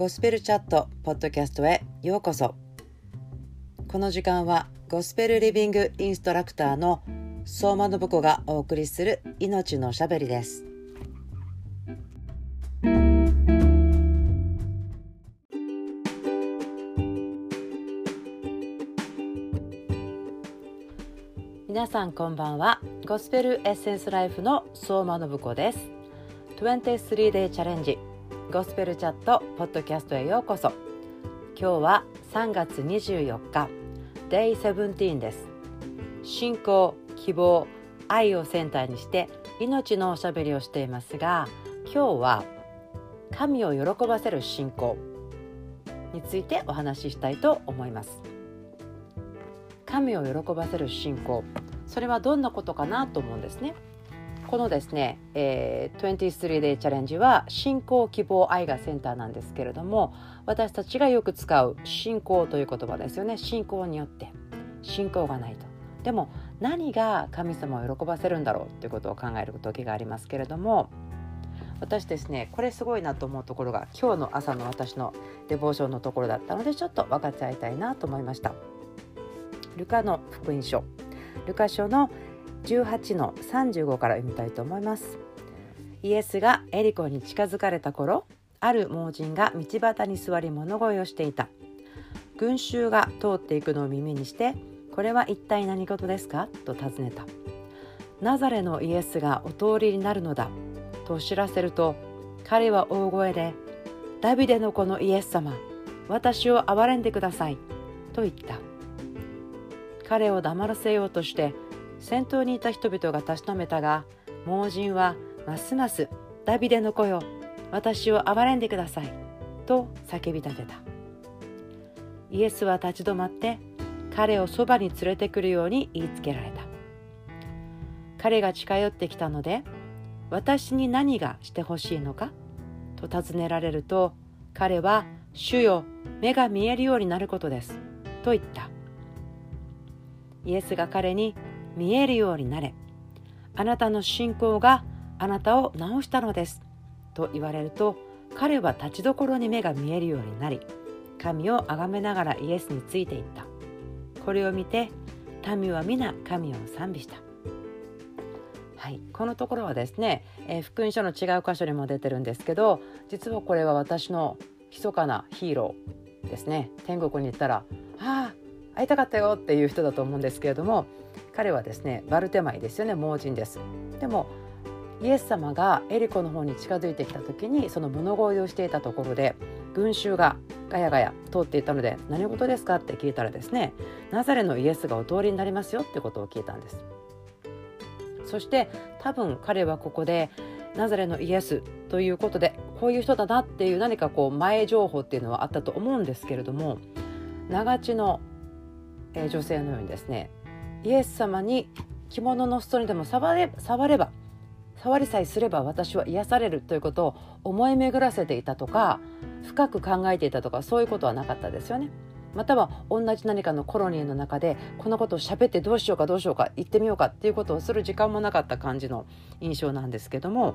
ゴスペルチャットポッドキャストへようこそ。この時間はゴスペルリビングインストラクターの相馬信子がお送りする命のしゃべりです。皆さんこんばんは。ゴスペルエッセンスライフの相馬信子です。23 day チャレンジゴスペルチャットポッドキャストへようこそ。今日は3月24日 Day 17です。信仰希望愛をセンターにして命のおしゃべりをしていますが今日は神を喜ばせる信仰についてお話ししたいと思います。神を喜ばせる信仰それはどんなことかなと思うんですね。このですね、えー、23 Day チャレンジは信仰希望愛がセンターなんですけれども私たちがよく使う信仰という言葉ですよね。信仰によって。信仰がないと。でも何が神様を喜ばせるんだろうということを考える時がありますけれども私ですねこれすごいなと思うところが今日の朝の私のデボーションのところだったのでちょっと分かち合いたいなと思いました。ルカの福音書。ルカ書の18の35から読みたいと思います。イエスがエリコに近づかれた頃ある盲人が道端に座り物乞いをしていた。群衆が通っていくのを耳にしてこれは一体何事ですかと尋ねた。ナザレのイエスがお通りになるのだと知らせると彼は大声でダビデの子のイエス様私を憐れんでくださいと言った。彼を黙らせようとして先頭にいた人々がたしなめたが盲人はますますダビデの子よ私を憐れんでくださいと叫び立てた。イエスは立ち止まって彼をそばに連れてくるように言いつけられた。彼が近寄ってきたので私に何がしてほしいのかと尋ねられると彼は「主よ目が見えるようになることです」と言った。イエスが彼に見えるようになれ。あなたの信仰があなたを治したのです。と言われると彼は立ちどころに目が見えるようになり神を崇めながらイエスについていった。これを見て民は皆神を賛美した。はい、このところはですね、えー、福音書の違う箇所にも出てるんですけど実はこれは私の密かなヒーローですね。天国に行ったら「ああ会いたかったよ」っていう人だと思うんですけれども彼はですねバルテマイですよね盲人です。でもイエス様がエリコの方に近づいてきた時にその物乞いをしていたところで群衆がガヤガヤ通っていたので何事ですかって聞いたらですねナザレのイエスがお通りになりますよってことを聞いたんです。そして多分彼はここでナザレのイエスということでこういう人だなっていう何かこう前情報っていうのはあったと思うんですけれども長地のえ女性のようにですねイエス様に着物の裾にでも触れ触れば触りさえすれば私は癒されるということを思い巡らせていたとか深く考えていたとかそういうことはなかったですよね。または同じ何かのコロニーの中でこのことを喋ってどうしようかどうしようか言ってみようかっていうことをする時間もなかった感じの印象なんですけども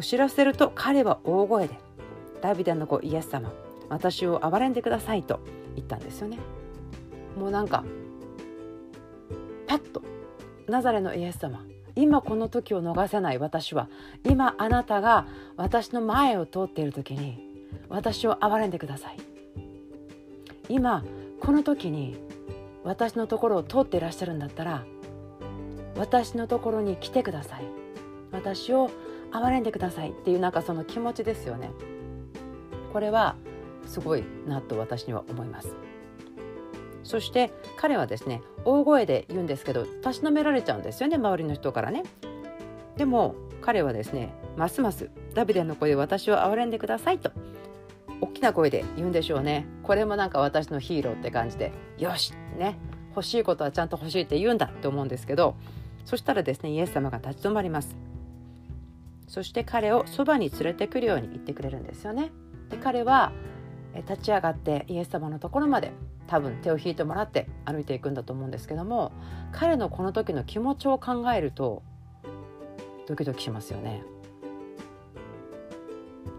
知らせると彼は大声で「ダビデの子イエス様私を憐れんでください」と言ったんですよね。もうなんかパッとナザレのイエス様。今この時を逃せない私は。今あなたが私の前を通っている時に私を憐れんでください。今この時に私のところを通っていらっしゃるんだったら私のところに来てください。私を憐れんでください。っていうなんかその気持ちですよね。これはすごいなと私には思います。そして彼はですね大声で言うんですけどたしなめられちゃうんですよね周りの人からね。でも彼はですねますますダビデの声で私を憐れんでくださいと大きな声で言うんでしょうね。これもなんか私のヒーローって感じでよしね欲しいことはちゃんと欲しいって言うんだって思うんですけどそしたらですねイエス様が立ち止まります。そして彼をそばに連れてくるように言ってくれるんですよね。で彼は立ち上がってイエス様のところまで多分手を引いてもらって歩いていくんだと思うんですけども彼のこの時の気持ちを考えるとドキドキしますよね。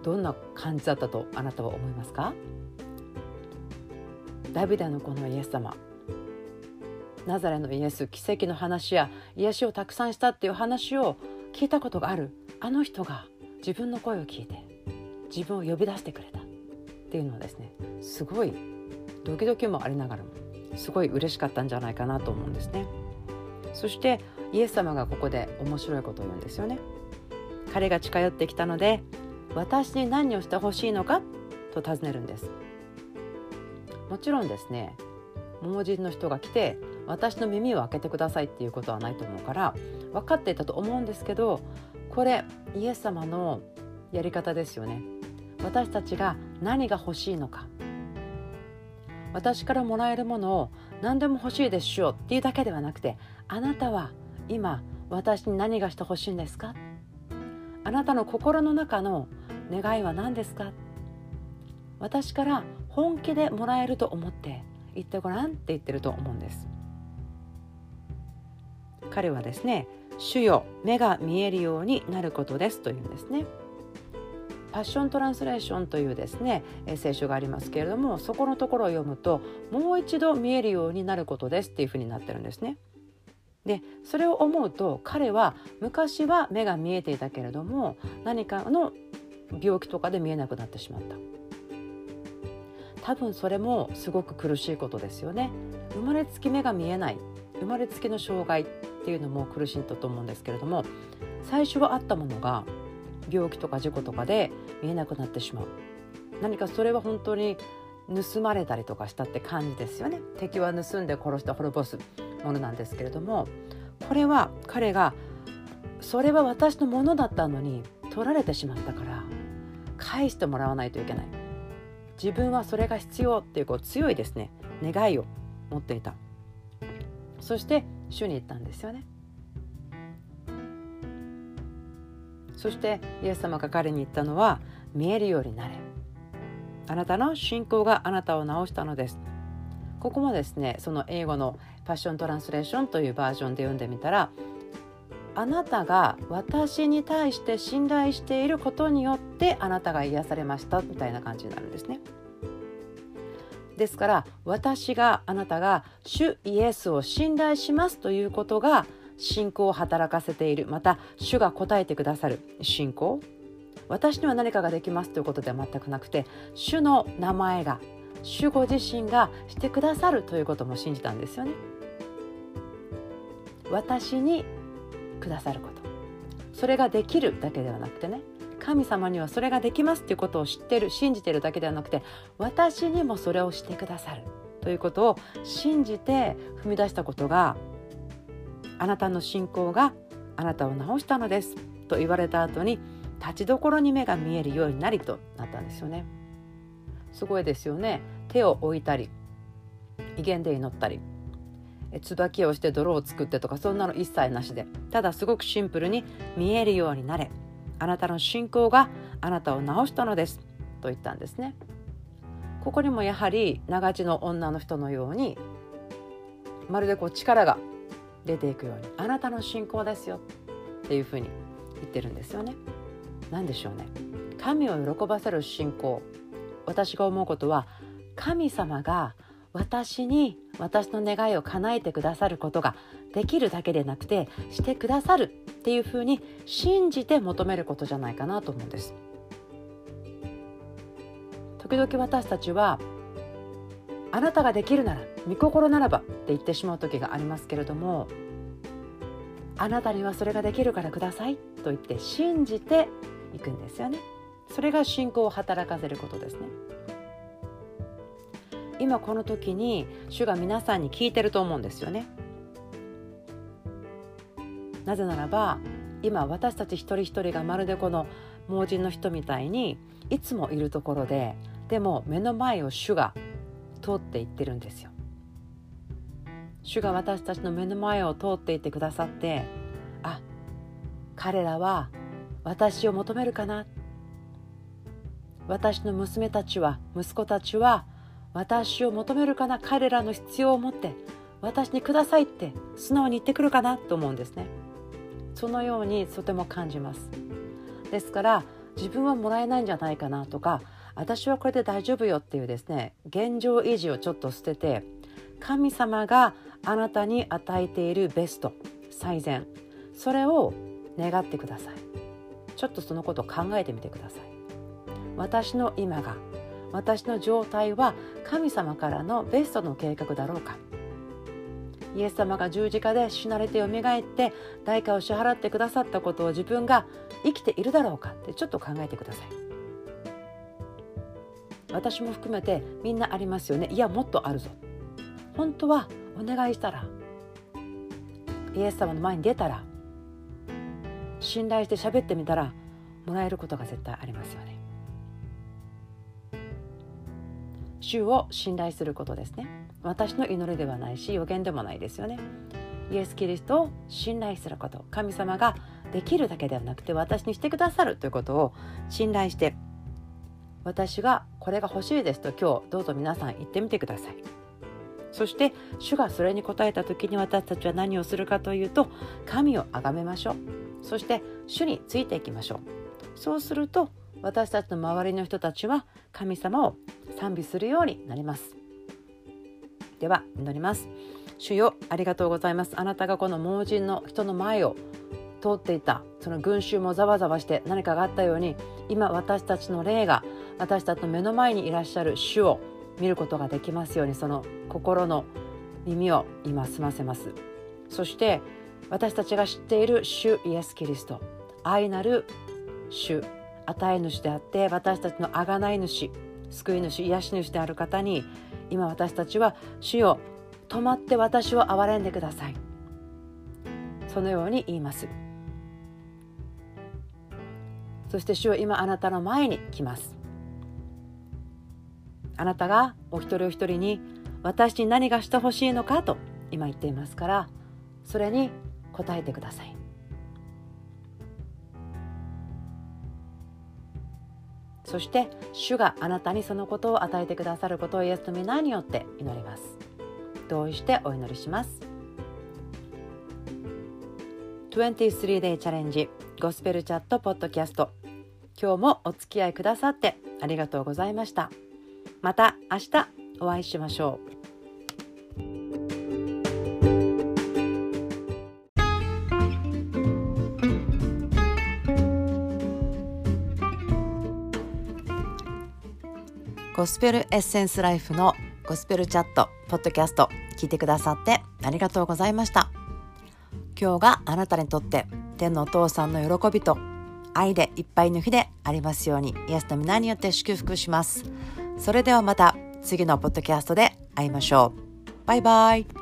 どんな感じだったとあなたは思いますか？ダビデのこのイエス様ナザレのイエス奇跡の話や癒しをたくさんしたっていう話を聞いたことがあるあの人が自分の声を聞いて自分を呼び出してくれたっていうのはですねすごいドキドキもありながらもすごい嬉しかったんじゃないかなと思うんですね。そしてイエス様がここで面白いことを言うんですよね。彼が近寄ってきたので私に何をしてほしいのか？と尋ねるんです。もちろんですね盲人の人が来て私の耳を開けてくださいっていうことはないと思うから分かっていたと思うんですけどこれイエス様のやり方ですよね。私たちが何が欲しいのか？私からもらえるものを何でも欲しいでしょうっていうだけではなくてあなたは今私に何がしてほしいんですか？あなたの心の中の願いは何ですか？私から本気でもらえると思って言ってごらんって言ってると思うんです。彼はですね主よ目が見えるようになることですというんですね。パッショントランスレーションというですね聖書がありますけれどもそこのところを読むともう一度見えるようになることですっていうふうになってるんですね。でそれを思うと彼は昔は目が見えていたけれども何かの病気とかで見えなくなってしまった多分それもすごく苦しいことですよね生まれつき目が見えない生まれつきの障害っていうのも苦しんだと思うんですけれども最初はあったものが病気とか事故とかで見えなくなってしまう。何かそれは本当に盗まれたりとかしたって感じですよね。敵は盗んで殺して滅ぼすものなんですけれどもこれは彼がそれは私のものだったのに取られてしまったから返してもらわないといけない。自分はそれが必要っていうこう強いですね願いを持っていた。そして主に言ったんですよね。そしてイエス様が彼に言ったのは見えるようになれあなたの信仰があなたを治したのですここもですねその英語のパッショントランスレーションというバージョンで読んでみたらあなたが私に対して信頼していることによってあなたが癒されましたみたいな感じになるんですね。ですから私があなたが主イエスを信頼しますということが信仰を働かせている。また主が答えてくださる。信仰？私には何かができますということでは全くなくて主の名前が主ご自身がしてくださるということも信じたんですよね。私にくださること。それができるだけではなくてね。神様にはそれができますということを知ってる信じてるだけではなくて私にもそれをしてくださるということを信じて踏み出したことがあなたの信仰があなたを治したのですと言われた後に立ちどころに目が見えるようになりとなったんですよね。すごいですよね。手を置いたり威厳で祈ったり椿をして泥を作ってとかそんなの一切なしでただすごくシンプルに見えるようになれあなたの信仰があなたを治したのですと言ったんですね。ここにもやはり長地の女の人のようにまるでこう力が出ていくようにあなたの信仰ですよっていうふうに言ってるんですよね。何でしょうね。神を喜ばせる信仰。私が思うことは神様が私に私の願いを叶えてくださることができるだけでなくてしてくださるっていうふうに信じて求めることじゃないかなと思うんです。時々私たちはあなたができるなら御心ならばって言ってしまう時がありますけれどもあなたにはそれができるからくださいと言って信じていくんですよね。それが信仰を働かせることですね。今この時に主が皆さんに聞いてると思うんですよね。なぜならば今私たち一人一人がまるでこの盲人の人みたいにいつもいるところででも目の前を主が通っていってるんですよ。主が私たちの目の前を通っていってくださってあ彼らは私を求めるかな。私の娘たちは息子たちは私を求めるかな。彼らの必要を持って私にくださいって素直に言ってくるかな。と思うんですね。そのようにとても感じます。ですから自分はもらえないんじゃないかなとか私はこれで大丈夫よっていうですね現状維持をちょっと捨てて神様があなたに与えているベスト最善。それを願ってください。ちょっとそのことを考えてみてください。私の今が私の状態は神様からのベストの計画だろうか。イエス様が十字架で死なれてよみがえって代価を支払ってくださったことを自分が生きているだろうかってちょっと考えてください。私も含めてみんなありますよね。いやもっとあるぞ。本当はお願いしたらイエス様の前に出たら信頼して喋ってみたらもらえることが絶対ありますよね。主を信頼することですね。私の祈りではないし予言でもないですよね。イエス・キリストを信頼すること。神様ができるだけではなくて私にしてくださるということを信頼して私がこれが欲しいですと今日どうぞ皆さん言ってみてください。そして主がそれに応えた時に私たちは何をするかというと神を崇めましょう。そして主についていきましょう。そうすると私たちの周りの人たちは神様を賛美するようになります。では祈ります。主よありがとうございます。あなたがこの盲人の人の前を通っていたその群衆もざわざわして何かがあったように今私たちの霊が私たちの目の前にいらっしゃる主を見ることができますようにその心の耳を今澄ませます。そして私たちが知っている主イエス・キリスト愛なる主与え主であって私たちの贖い主救い主癒し主である方に今私たちは主よ止まって私を憐れんでください。そのように言います。そして主は今あなたの前に来ます。あなたがお一人お一人に私に何がしてほしいのかと今言っていますからそれに答えてください。そして主があなたにそのことを与えてくださることをイエスの皆によって祈ります。同意してお祈りします。23 day チャレンジゴスペルチャットポッドキャスト。今日もお付き合いくださってありがとうございました。また明日お会いしましょう。ゴスペルエッセンスライフのゴスペルチャットポッドキャスト聞いてくださってありがとうございました。今日があなたにとって天のお父さんの喜びと愛でいっぱいの日でありますようにイエスの皆によって祝福しますそれではまた次のポッドキャストで会いましょう。バイバイ。